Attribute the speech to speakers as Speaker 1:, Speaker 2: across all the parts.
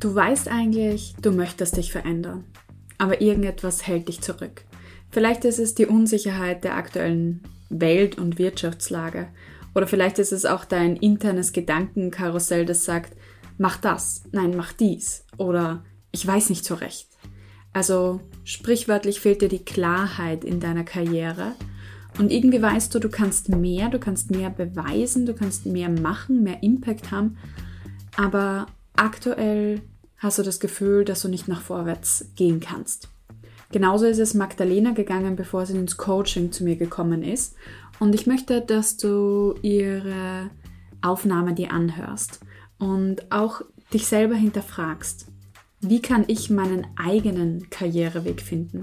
Speaker 1: Du weißt eigentlich, du möchtest dich verändern, aber irgendetwas hält dich zurück. Vielleicht ist es die Unsicherheit der aktuellen Welt- und Wirtschaftslage. Oder vielleicht ist es auch dein internes Gedankenkarussell, das sagt, mach das, nein, mach dies. Oder ich weiß nicht so recht. Also sprichwörtlich fehlt dir die Klarheit in deiner Karriere. Und irgendwie weißt du, du kannst mehr, du kannst mehr beweisen, du kannst mehr machen, mehr Impact haben, aber aktuell hast du das Gefühl, dass du nicht nach vorwärts gehen kannst. Genauso ist es Magdalena gegangen, bevor sie ins Coaching zu mir gekommen ist. Und ich möchte, dass du ihre Aufnahme dir anhörst und auch dich selber hinterfragst. Wie kann ich meinen eigenen Karriereweg finden?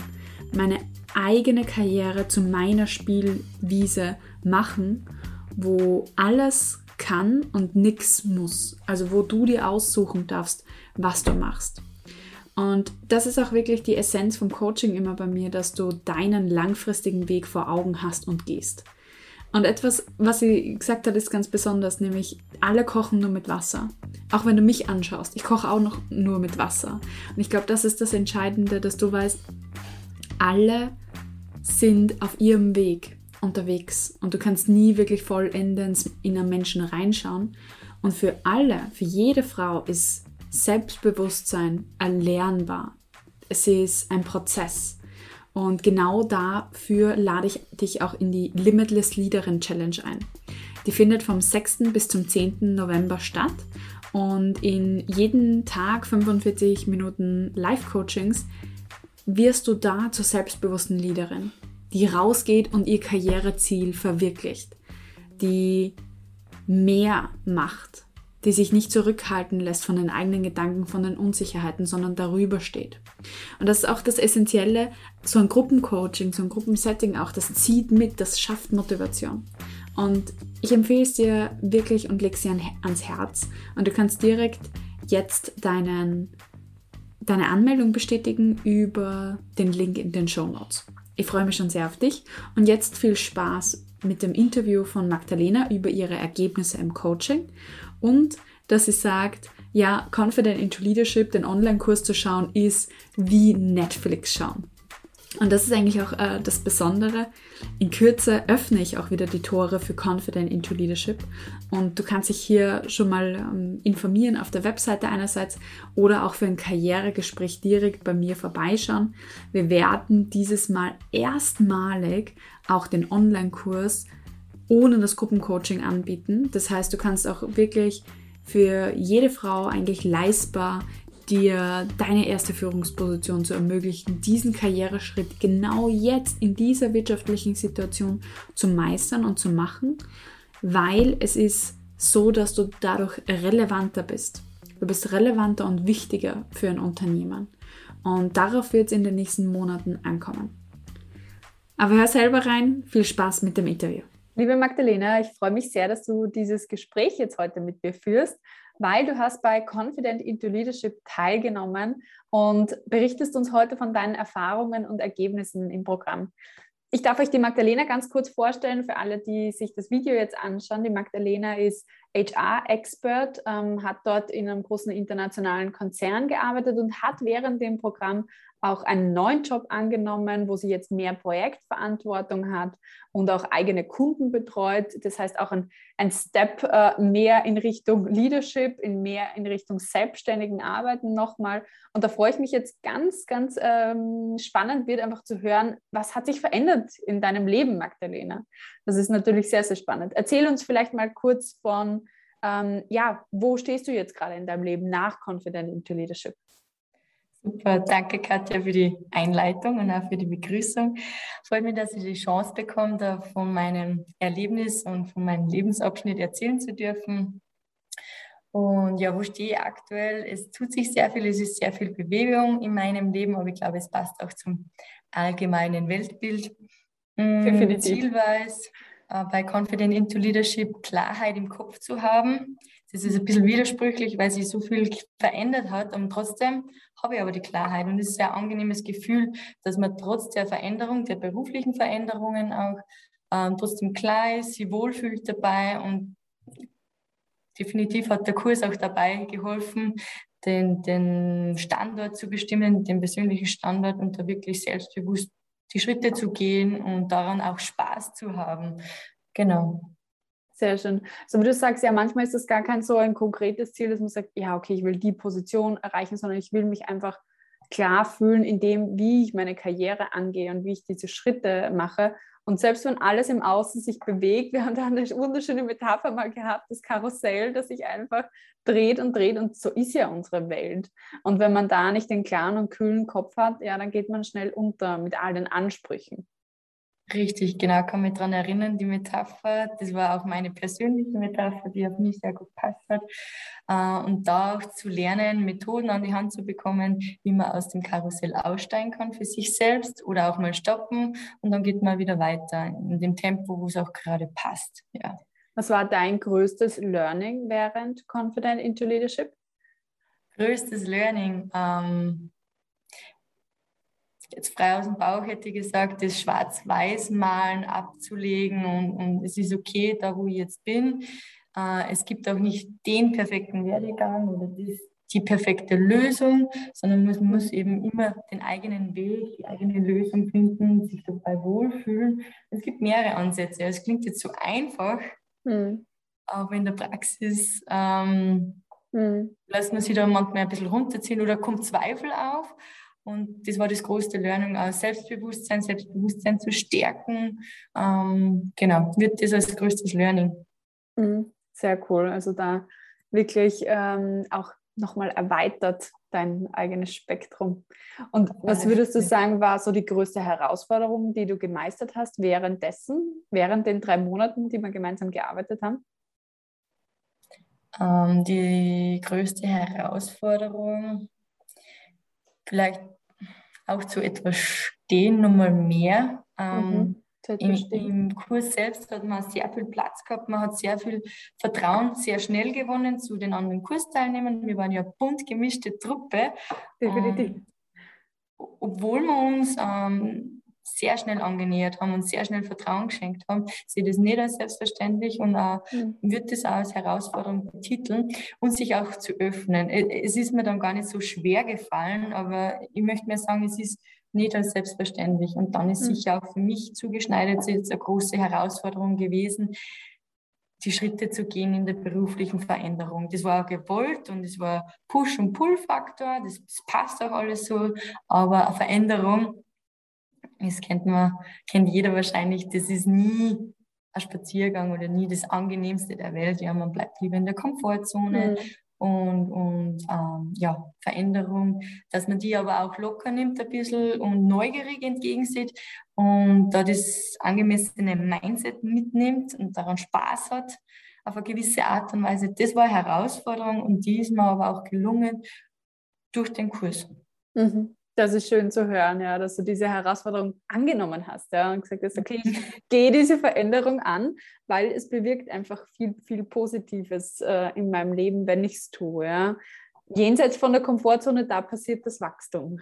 Speaker 1: Meine eigene Karriere zu meiner Spielwiese machen, wo alles kann und nichts muss. Also wo du dir aussuchen darfst, was du machst. Und das ist auch wirklich die Essenz vom Coaching immer bei mir, dass du deinen langfristigen Weg vor Augen hast und gehst. Und etwas, was sie gesagt hat, ist ganz besonders, nämlich alle kochen nur mit Wasser. Auch wenn du mich anschaust, ich koche auch noch nur mit Wasser. Und ich glaube, das ist das Entscheidende, dass du weißt, alle sind auf ihrem Weg unterwegs und du kannst nie wirklich vollendens in einen Menschen reinschauen. Und für alle, für jede Frau ist Selbstbewusstsein erlernbar. Es ist ein Prozess. Und genau dafür lade ich dich auch in die Limitless Leaderin Challenge ein. Die findet vom 6. bis zum 10. November statt und in jeden Tag 45 Minuten Live-Coachings wirst du da zur selbstbewussten Leaderin, die rausgeht und ihr Karriereziel verwirklicht, die mehr macht, die sich nicht zurückhalten lässt von den eigenen Gedanken, von den Unsicherheiten, sondern darüber steht. Und das ist auch das Essentielle, so ein Gruppencoaching, so ein Gruppensetting auch, das zieht mit, das schafft Motivation. Und ich empfehle es dir wirklich und leg sie ans Herz. Und du kannst direkt jetzt deinen, deine Anmeldung bestätigen über den Link in den Show Notes. Ich freue mich schon sehr auf dich und jetzt viel Spaß mit dem Interview von Magdalena über ihre Ergebnisse im Coaching und dass sie sagt, ja, Confident into Leadership, den Online-Kurs zu schauen, ist wie Netflix schauen. Und das ist eigentlich auch äh, das Besondere. In Kürze öffne ich auch wieder die Tore für Confident into Leadership. Und du kannst dich hier schon mal ähm, informieren auf der Webseite einerseits oder auch für ein Karrieregespräch direkt bei mir vorbeischauen. Wir werden dieses Mal erstmalig auch den Online-Kurs ohne das Gruppencoaching anbieten. Das heißt, du kannst auch wirklich für jede Frau eigentlich leistbar dir deine erste Führungsposition zu ermöglichen, diesen Karriereschritt genau jetzt in dieser wirtschaftlichen Situation zu meistern und zu machen, weil es ist so, dass du dadurch relevanter bist. Du bist relevanter und wichtiger für ein Unternehmen. Und darauf wird es in den nächsten Monaten ankommen. Aber hör selber rein. Viel Spaß mit dem Interview.
Speaker 2: Liebe Magdalena, ich freue mich sehr, dass du dieses Gespräch jetzt heute mit mir führst, weil du hast bei Confident into Leadership teilgenommen und berichtest uns heute von deinen Erfahrungen und Ergebnissen im Programm. Ich darf euch die Magdalena ganz kurz vorstellen für alle, die sich das Video jetzt anschauen. Die Magdalena ist HR-Expert, ähm, hat dort in einem großen internationalen Konzern gearbeitet und hat während dem Programm auch einen neuen Job angenommen, wo sie jetzt mehr Projektverantwortung hat und auch eigene Kunden betreut. Das heißt auch ein, ein Step äh, mehr in Richtung Leadership, in mehr in Richtung selbstständigen Arbeiten nochmal. Und da freue ich mich jetzt ganz, ganz ähm, spannend wird einfach zu hören, was hat sich verändert in deinem Leben, Magdalena? Das ist natürlich sehr, sehr spannend. Erzähl uns vielleicht mal kurz von, ähm, ja, wo stehst du jetzt gerade in deinem Leben nach Confident into Leadership?
Speaker 3: Super, danke Katja für die Einleitung und auch für die Begrüßung. Freut mich, dass ich die Chance bekomme, da von meinem Erlebnis und von meinem Lebensabschnitt erzählen zu dürfen. Und ja, wo stehe ich aktuell? Es tut sich sehr viel, es ist sehr viel Bewegung in meinem Leben, aber ich glaube, es passt auch zum allgemeinen Weltbild. Definitiv. Ziel war es, bei Confident into Leadership Klarheit im Kopf zu haben. Das ist ein bisschen widersprüchlich, weil sich so viel verändert hat und trotzdem habe ich aber die Klarheit und es ist ein angenehmes Gefühl, dass man trotz der Veränderung, der beruflichen Veränderungen auch ähm, trotzdem klar ist, sich wohlfühlt dabei und definitiv hat der Kurs auch dabei geholfen, den, den Standort zu bestimmen, den persönlichen Standort und da wirklich selbstbewusst die Schritte zu gehen und daran auch Spaß zu haben. Genau.
Speaker 2: Sehr schön. So wie du sagst, ja, manchmal ist es gar kein so ein konkretes Ziel, dass man sagt, ja, okay, ich will die Position erreichen, sondern ich will mich einfach klar fühlen in dem, wie ich meine Karriere angehe und wie ich diese Schritte mache. Und selbst wenn alles im Außen sich bewegt, wir haben da eine wunderschöne Metapher mal gehabt, das Karussell, das sich einfach dreht und dreht und so ist ja unsere Welt. Und wenn man da nicht den klaren und kühlen Kopf hat, ja, dann geht man schnell unter mit all den Ansprüchen.
Speaker 3: Richtig, genau, kann mich daran erinnern, die Metapher, das war auch meine persönliche Metapher, die auf mich sehr gut passt hat. Äh, und da auch zu lernen, Methoden an die Hand zu bekommen, wie man aus dem Karussell aussteigen kann für sich selbst oder auch mal stoppen und dann geht man wieder weiter in dem Tempo, wo es auch gerade passt. Ja.
Speaker 2: Was war dein größtes Learning während Confident into Leadership?
Speaker 3: Größtes Learning. Ähm, jetzt frei aus dem Bauch hätte ich gesagt, das Schwarz-Weiß-Malen abzulegen und, und, es ist okay, da wo ich jetzt bin. Äh, es gibt auch nicht den perfekten Werdegang oder das, die perfekte Lösung, sondern man muss eben immer den eigenen Weg, die eigene Lösung finden, sich dabei wohlfühlen. Es gibt mehrere Ansätze. Es klingt jetzt so einfach, mhm. aber in der Praxis ähm, mhm. lässt man sich da manchmal ein bisschen runterziehen oder kommt Zweifel auf. Und das war das größte Learning, auch Selbstbewusstsein, Selbstbewusstsein zu stärken. Ähm, genau, wird das als größtes Learning.
Speaker 2: Mhm, sehr cool. Also da wirklich ähm, auch nochmal erweitert dein eigenes Spektrum. Und was würdest du sagen, war so die größte Herausforderung, die du gemeistert hast währenddessen, während den drei Monaten, die wir gemeinsam gearbeitet haben?
Speaker 3: Ähm, die größte Herausforderung, vielleicht auch zu etwas stehen, nochmal mehr. Ähm, mhm. Im, Im, Kurs selbst hat man sehr viel Platz gehabt, man hat sehr viel Vertrauen sehr schnell gewonnen zu den anderen Kursteilnehmern. Wir waren ja bunt gemischte Truppe. Definitiv. Ähm, obwohl wir uns ähm, sehr schnell angenähert haben und sehr schnell Vertrauen geschenkt haben, sehe das nicht als selbstverständlich und auch, mhm. wird das auch als Herausforderung betiteln und sich auch zu öffnen. Es ist mir dann gar nicht so schwer gefallen, aber ich möchte mir sagen, es ist nicht als selbstverständlich. Und dann ist mhm. sicher auch für mich zugeschneidert jetzt eine große Herausforderung gewesen, die Schritte zu gehen in der beruflichen Veränderung. Das war auch gewollt und es war Push- und Pull-Faktor, das, das passt auch alles so, aber eine Veränderung das kennt man, kennt jeder wahrscheinlich, das ist nie ein Spaziergang oder nie das angenehmste der Welt. Ja, man bleibt lieber in der Komfortzone mhm. und, und ähm, ja, Veränderung, dass man die aber auch locker nimmt ein bisschen und neugierig entgegensieht und da das angemessene Mindset mitnimmt und daran Spaß hat auf eine gewisse Art und Weise. Das war eine Herausforderung und die ist mir aber auch gelungen durch den Kurs.
Speaker 2: Mhm. Das ist schön zu hören, ja, dass du diese Herausforderung angenommen hast ja, und gesagt hast, okay, ich gehe diese Veränderung an, weil es bewirkt einfach viel, viel Positives äh, in meinem Leben, wenn ich es tue. Ja. Jenseits von der Komfortzone, da passiert das Wachstum.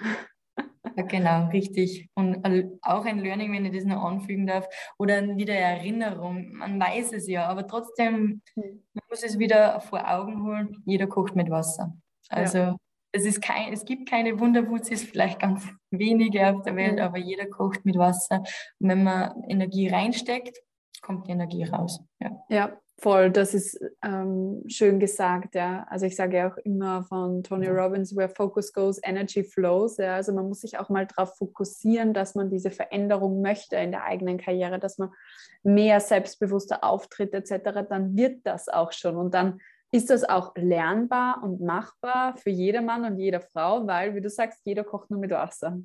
Speaker 3: Ja, genau, richtig. Und auch ein Learning, wenn ich das noch anfügen darf, oder wieder Erinnerung. Man weiß es ja, aber trotzdem, hm. man muss es wieder vor Augen holen. Jeder kocht mit Wasser. Also ja es, ist kein, es gibt keine Wunderwurzis, vielleicht ganz wenige auf der Welt, mhm. aber jeder kocht mit Wasser. Und wenn man Energie reinsteckt, kommt die Energie raus.
Speaker 2: Ja, ja voll. Das ist ähm, schön gesagt. Ja. Also ich sage ja auch immer von Tony mhm. Robbins, where focus goes, energy flows. Ja. Also man muss sich auch mal darauf fokussieren, dass man diese Veränderung möchte in der eigenen Karriere, dass man mehr selbstbewusster auftritt etc. Dann wird das auch schon. Und dann ist das auch lernbar und machbar für jedermann und jede Frau, weil, wie du sagst, jeder kocht nur mit Wasser.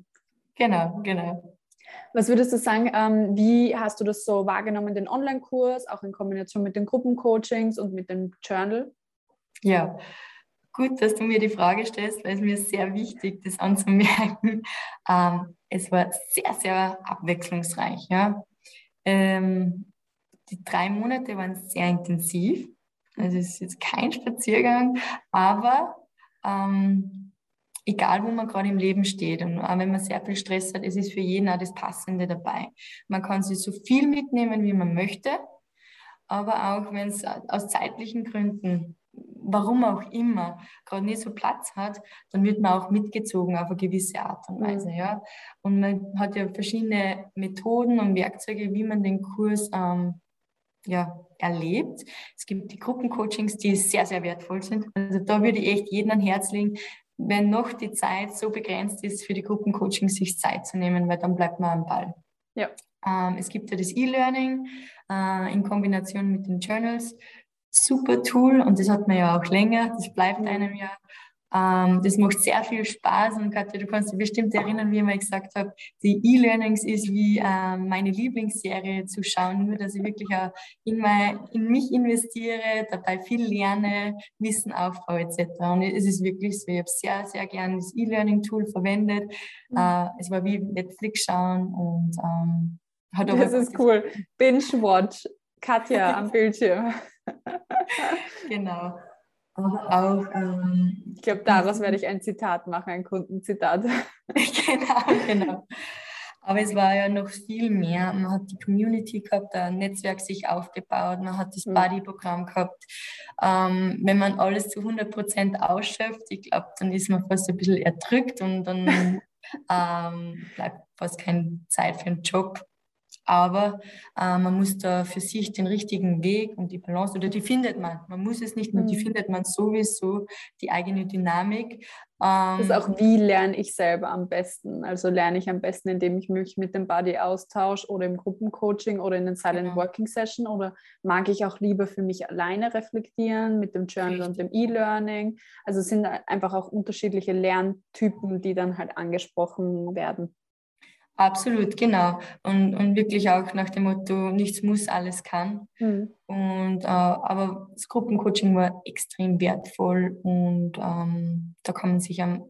Speaker 3: Genau, genau.
Speaker 2: Was würdest du sagen, ähm, wie hast du das so wahrgenommen, den Online-Kurs, auch in Kombination mit den Gruppencoachings und mit dem Journal?
Speaker 3: Ja, gut, dass du mir die Frage stellst, weil es mir sehr wichtig, das anzumerken. Ähm, es war sehr, sehr abwechslungsreich. Ja. Ähm, die drei Monate waren sehr intensiv. Also es ist jetzt kein Spaziergang, aber ähm, egal wo man gerade im Leben steht und auch wenn man sehr viel Stress hat, es ist für jeden auch das Passende dabei. Man kann sich so viel mitnehmen, wie man möchte, aber auch wenn es aus zeitlichen Gründen warum auch immer, gerade nicht so Platz hat, dann wird man auch mitgezogen auf eine gewisse Art und Weise. Mhm. Ja. Und man hat ja verschiedene Methoden und Werkzeuge, wie man den Kurs ähm, ja, erlebt. Es gibt die Gruppencoachings, die sehr, sehr wertvoll sind. Also da würde ich echt jedem ein Herz legen, wenn noch die Zeit so begrenzt ist, für die Gruppencoachings sich Zeit zu nehmen, weil dann bleibt man am Ball. Ja. Ähm, es gibt ja das E-Learning äh, in Kombination mit den Journals. Super Tool und das hat man ja auch länger, das bleibt einem ja. Ähm, das macht sehr viel Spaß und Katja, du kannst dich bestimmt erinnern, wie ich mal gesagt habe, die E-Learnings ist wie äh, meine Lieblingsserie zu schauen, nur dass ich wirklich auch in, mein, in mich investiere, dabei viel lerne, Wissen aufbaue etc. Und es ist wirklich so, ich habe sehr, sehr gerne das E-Learning-Tool verwendet. Mhm. Äh, es war wie Netflix schauen und ähm,
Speaker 2: hat Das ist cool. Binge-Watch. Katja am Bildschirm.
Speaker 3: genau. Aber auch. Ähm,
Speaker 2: ich glaube, daraus werde ich ein Zitat machen, ein Kundenzitat.
Speaker 3: genau, genau. Aber es war ja noch viel mehr. Man hat die Community gehabt, ein Netzwerk sich aufgebaut, man hat das mhm. Buddy-Programm gehabt. Ähm, wenn man alles zu 100 Prozent ausschöpft, ich glaube, dann ist man fast ein bisschen erdrückt und dann ähm, bleibt fast keine Zeit für einen Job. Aber äh, man muss da für sich den richtigen Weg und die Balance, oder die findet man. Man muss es nicht nur, die mhm. findet man sowieso, die eigene Dynamik.
Speaker 2: Ähm, das ist auch, wie lerne ich selber am besten? Also lerne ich am besten, indem ich mich mit dem Body austausche oder im Gruppencoaching oder in den Silent genau. Working Session oder mag ich auch lieber für mich alleine reflektieren mit dem Journal Richtig. und dem E-Learning? Also es sind einfach auch unterschiedliche Lerntypen, die dann halt angesprochen werden.
Speaker 3: Absolut, genau. Und, und wirklich auch nach dem Motto, nichts muss, alles kann. Mhm. Und, äh, aber das Gruppencoaching war extrem wertvoll und ähm, da kann man sich am,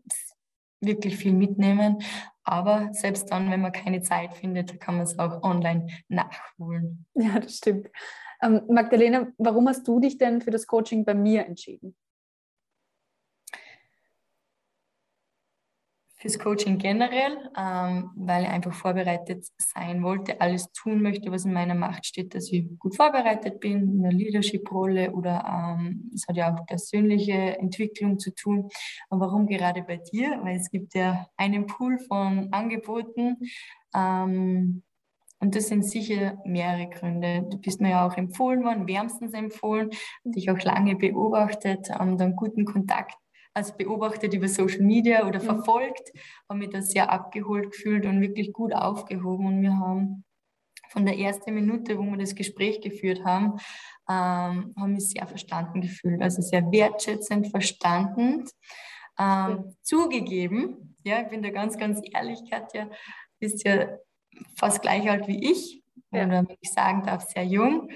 Speaker 3: wirklich viel mitnehmen. Aber selbst dann, wenn man keine Zeit findet, kann man es auch online nachholen.
Speaker 2: Ja, das stimmt. Ähm, Magdalena, warum hast du dich denn für das Coaching bei mir entschieden?
Speaker 3: Fürs Coaching generell, ähm, weil ich einfach vorbereitet sein wollte, alles tun möchte, was in meiner Macht steht, dass ich gut vorbereitet bin, in einer Leadership-Rolle oder ähm, es hat ja auch persönliche Entwicklung zu tun. Und warum gerade bei dir? Weil es gibt ja einen Pool von Angeboten, ähm, und das sind sicher mehrere Gründe. Du bist mir ja auch empfohlen worden, wärmstens empfohlen, dich auch lange beobachtet, ähm, dann guten Kontakt also beobachtet über Social Media oder mhm. verfolgt, habe mich da sehr abgeholt gefühlt und wirklich gut aufgehoben. Und wir haben von der ersten Minute, wo wir das Gespräch geführt haben, ähm, haben mich sehr verstanden gefühlt. Also sehr wertschätzend verstanden. Ähm, zugegeben, ja, ich bin da ganz, ganz ehrlich, Katja, bist ja fast gleich alt wie ich, ja. oder wenn ich sagen darf, sehr jung.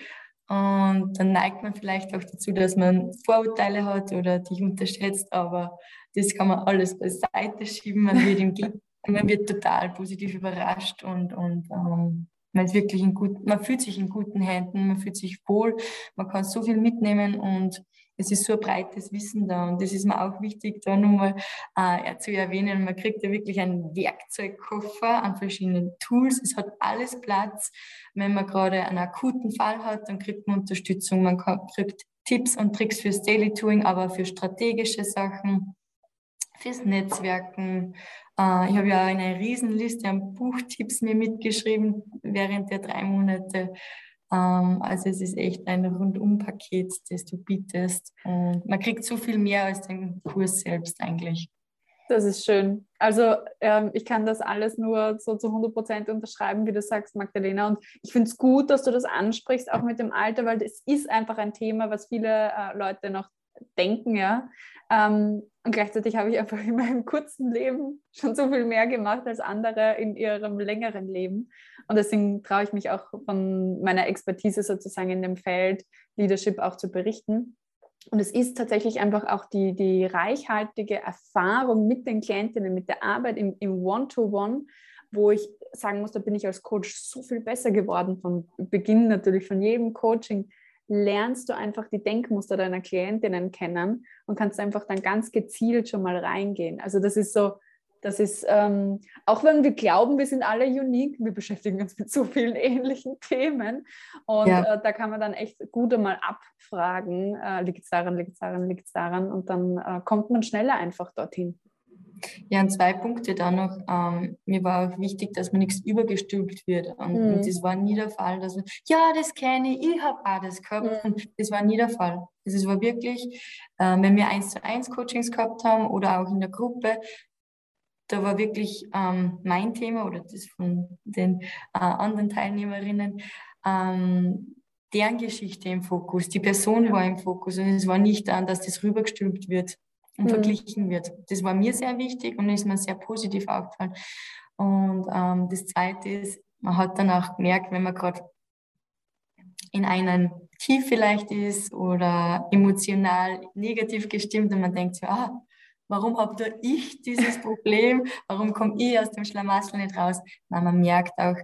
Speaker 3: Und dann neigt man vielleicht auch dazu, dass man Vorurteile hat oder dich unterschätzt, aber das kann man alles beiseite schieben. Man wird, im man wird total positiv überrascht und, und ähm, man, ist wirklich in gut, man fühlt sich in guten Händen, man fühlt sich wohl, man kann so viel mitnehmen und es ist so ein breites Wissen da und das ist mir auch wichtig, da nochmal äh, zu erwähnen. Man kriegt ja wirklich einen Werkzeugkoffer an verschiedenen Tools. Es hat alles Platz. Wenn man gerade einen akuten Fall hat, dann kriegt man Unterstützung. Man kriegt Tipps und Tricks fürs Daily Doing, aber für strategische Sachen, fürs Netzwerken. Äh, ich habe ja eine Riesenliste an Buchtipps mir mitgeschrieben während der drei Monate. Ähm, also es ist echt ein Rundum-Paket, das du bietest. Und man kriegt so viel mehr als den Kurs selbst eigentlich.
Speaker 2: Das ist schön. Also ähm, ich kann das alles nur so zu 100 Prozent unterschreiben, wie du sagst, Magdalena. Und ich finde es gut, dass du das ansprichst, auch mit dem Alter, weil das ist einfach ein Thema, was viele äh, Leute noch denken, ja. Ähm, und gleichzeitig habe ich einfach in meinem kurzen Leben schon so viel mehr gemacht als andere in ihrem längeren Leben. Und deswegen traue ich mich auch von meiner Expertise sozusagen in dem Feld Leadership auch zu berichten. Und es ist tatsächlich einfach auch die, die reichhaltige Erfahrung mit den Klientinnen, mit der Arbeit im, im One-to-One, wo ich sagen muss, da bin ich als Coach so viel besser geworden von Beginn natürlich von jedem Coaching lernst du einfach die Denkmuster deiner Klientinnen kennen und kannst einfach dann ganz gezielt schon mal reingehen. Also das ist so Das ist, ähm, auch wenn wir glauben, wir sind alle unique, wir beschäftigen uns mit so vielen ähnlichen Themen. Und ja. äh, da kann man dann echt gut einmal abfragen, äh, liegt es daran, liegt es daran, liegt es daran. Und dann äh, kommt man schneller einfach dorthin.
Speaker 3: Ja, und zwei Punkte da noch. Ähm, mir war auch wichtig, dass man nichts übergestülpt wird. Und, mhm. und, das war nie der Fall, dass man, ja, das kenne ich, ich habe auch das gehabt. Mhm. Und das war nie der Fall. Das war wirklich, äh, wenn wir eins zu eins Coachings gehabt haben oder auch in der Gruppe, da war wirklich ähm, mein Thema oder das von den äh, anderen Teilnehmerinnen, ähm, deren Geschichte im Fokus, die Person war im Fokus und es war nicht dann, dass das rübergestülpt wird und mhm. verglichen wird. Das war mir sehr wichtig und ist mir sehr positiv aufgefallen. Und ähm, das Zweite ist, man hat dann auch gemerkt, wenn man gerade in einem Tief vielleicht ist oder emotional negativ gestimmt und man denkt so, ah, warum habe da ich dieses Problem? Warum komme ich aus dem Schlamassel nicht raus? Nein, man merkt auch,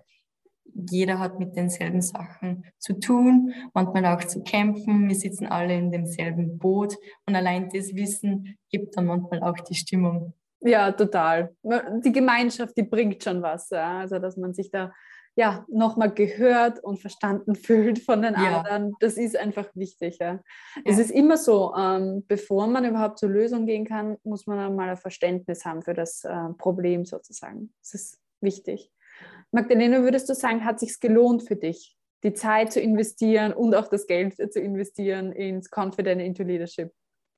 Speaker 3: jeder hat mit denselben Sachen zu tun, manchmal auch zu kämpfen. Wir sitzen alle in demselben Boot und allein das Wissen gibt dann manchmal auch die Stimmung.
Speaker 2: Ja, total. Die Gemeinschaft, die bringt schon was. Ja? Also, dass man sich da ja nochmal gehört und verstanden fühlt von den ja. anderen. Das ist einfach wichtig. Ja? ja. Es ist immer so, ähm, bevor man überhaupt zur Lösung gehen kann, muss man einmal ein Verständnis haben für das äh, Problem sozusagen. Das ist wichtig. Magdalena, würdest du sagen, hat sich gelohnt für dich, die Zeit zu investieren und auch das Geld zu investieren ins Confident into Leadership?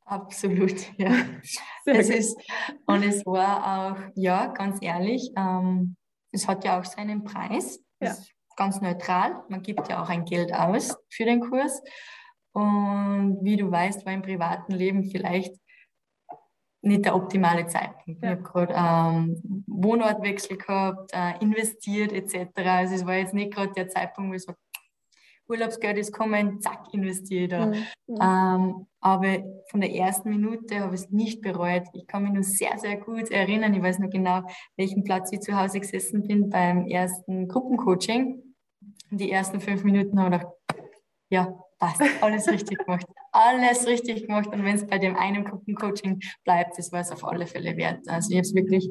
Speaker 3: Absolut, ja. es ist, und es war auch, ja, ganz ehrlich, ähm, es hat ja auch seinen Preis. Ja. Ganz neutral. Man gibt ja auch ein Geld aus für den Kurs. Und wie du weißt, war im privaten Leben vielleicht nicht der optimale Zeitpunkt. Ja. Ich habe gerade ähm, Wohnortwechsel gehabt, äh, investiert etc. Also es war jetzt nicht gerade der Zeitpunkt, wo ich so Urlaubsgeld ist kommen, zack, investiere ich da. Mhm. Ähm, aber von der ersten Minute habe ich es nicht bereut. Ich kann mich nur sehr, sehr gut erinnern. Ich weiß noch genau, welchen Platz ich zu Hause gesessen bin beim ersten Gruppencoaching. Die ersten fünf Minuten habe ich gedacht, ja, passt, alles richtig gemacht. Alles richtig gemacht. Und wenn es bei dem einen Gruppencoaching bleibt, das war es auf alle Fälle wert. Also ich habe es wirklich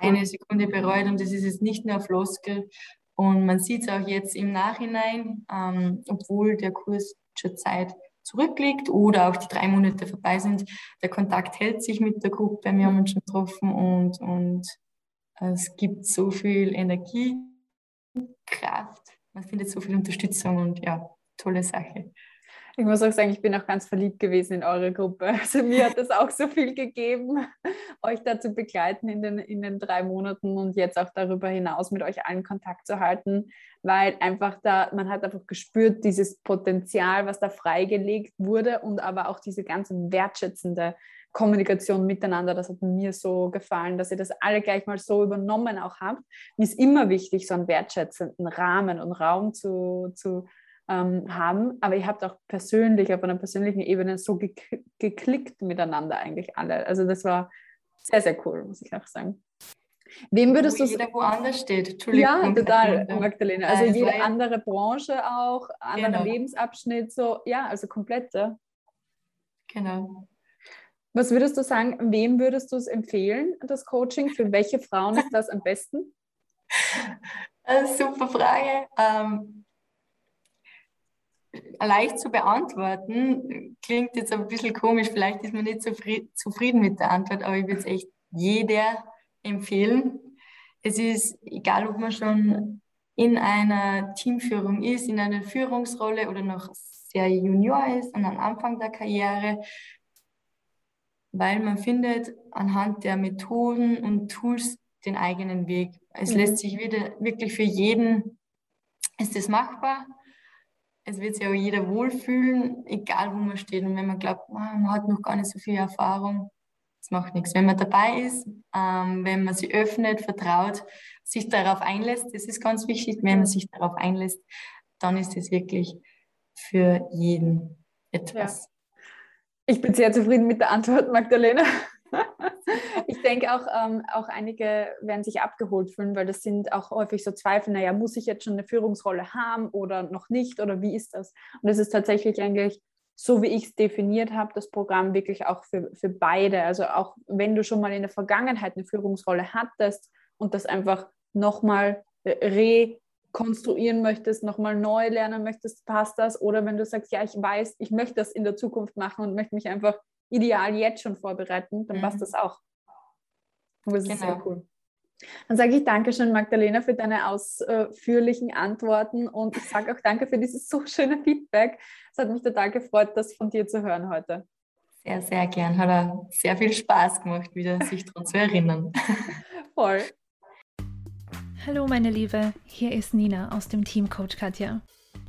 Speaker 3: eine Sekunde bereut und das ist jetzt nicht nur Floskel. Und man sieht es auch jetzt im Nachhinein, ähm, obwohl der Kurs schon Zeit zurückliegt oder auch die drei Monate vorbei sind. Der Kontakt hält sich mit der Gruppe, wir haben uns schon getroffen und, und es gibt so viel Energie, Kraft, man findet so viel Unterstützung und ja, tolle Sache.
Speaker 2: Ich muss auch sagen, ich bin auch ganz verliebt gewesen in eure Gruppe. Also mir hat das auch so viel gegeben, euch da zu begleiten in den, in den drei Monaten und jetzt auch darüber hinaus mit euch allen Kontakt zu halten, weil einfach da, man hat einfach gespürt, dieses Potenzial, was da freigelegt wurde und aber auch diese ganze wertschätzende Kommunikation miteinander, das hat mir so gefallen, dass ihr das alle gleich mal so übernommen auch habt. Mir ist immer wichtig, so einen wertschätzenden Rahmen und Raum zu, zu ähm, haben. Aber ihr habt auch persönlich, auf einer persönlichen Ebene so gek geklickt miteinander eigentlich alle. Also das war sehr, sehr cool, muss ich auch sagen. Wem würdest du
Speaker 3: jeder woanders steht.
Speaker 2: Entschuldigung. Ja, total, Magdalena. Also, also jede andere Branche auch, anderer genau. Lebensabschnitt, so, ja, also komplett. Ja.
Speaker 3: Genau.
Speaker 2: Was würdest du sagen, wem würdest du es empfehlen, das Coaching? Für welche Frauen ist das am besten?
Speaker 3: super Frage. Ähm, leicht zu beantworten. Klingt jetzt ein bisschen komisch, vielleicht ist man nicht zufrieden mit der Antwort, aber ich würde es echt jeder empfehlen. Es ist egal, ob man schon in einer Teamführung ist, in einer Führungsrolle oder noch sehr junior ist und am Anfang der Karriere, weil man findet anhand der Methoden und Tools den eigenen Weg. Es mhm. lässt sich wieder wirklich für jeden, ist es machbar es wird sich auch jeder wohlfühlen, egal wo man steht. Und wenn man glaubt, ah, man hat noch gar nicht so viel Erfahrung, das macht nichts. Wenn man dabei ist, ähm, wenn man sich öffnet, vertraut, sich darauf einlässt, das ist ganz wichtig. Wenn man sich darauf einlässt, dann ist es wirklich für jeden etwas. Ja.
Speaker 2: Ich bin sehr zufrieden mit der Antwort, Magdalena. Ich denke auch, ähm, auch einige werden sich abgeholt fühlen, weil das sind auch häufig so Zweifel, naja, muss ich jetzt schon eine Führungsrolle haben oder noch nicht oder wie ist das? Und es ist tatsächlich eigentlich so wie ich es definiert habe, das Programm wirklich auch für, für beide. Also auch wenn du schon mal in der Vergangenheit eine Führungsrolle hattest und das einfach nochmal rekonstruieren möchtest, nochmal neu lernen möchtest, passt das. Oder wenn du sagst, ja, ich weiß, ich möchte das in der Zukunft machen und möchte mich einfach ideal jetzt schon vorbereiten, dann mhm. passt das auch. Und das genau. ist sehr genau. cool. Dann sage ich Dankeschön, Magdalena, für deine ausführlichen Antworten und ich sage auch danke für dieses so schöne Feedback. Es hat mich total gefreut, das von dir zu hören heute.
Speaker 3: Sehr, sehr gern. Hat sehr viel Spaß gemacht, wieder sich daran zu erinnern.
Speaker 2: Voll.
Speaker 4: Hallo meine Liebe, hier ist Nina aus dem Team Coach Katja.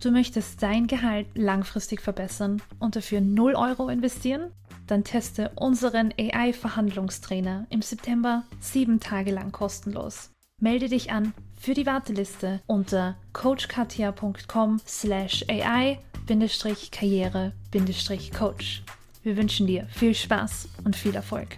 Speaker 4: Du möchtest dein Gehalt langfristig verbessern und dafür 0 Euro investieren? Dann teste unseren AI-Verhandlungstrainer im September sieben Tage lang kostenlos. Melde dich an für die Warteliste unter coachkatia.com slash AI-karriere-coach. Wir wünschen dir viel Spaß und viel Erfolg.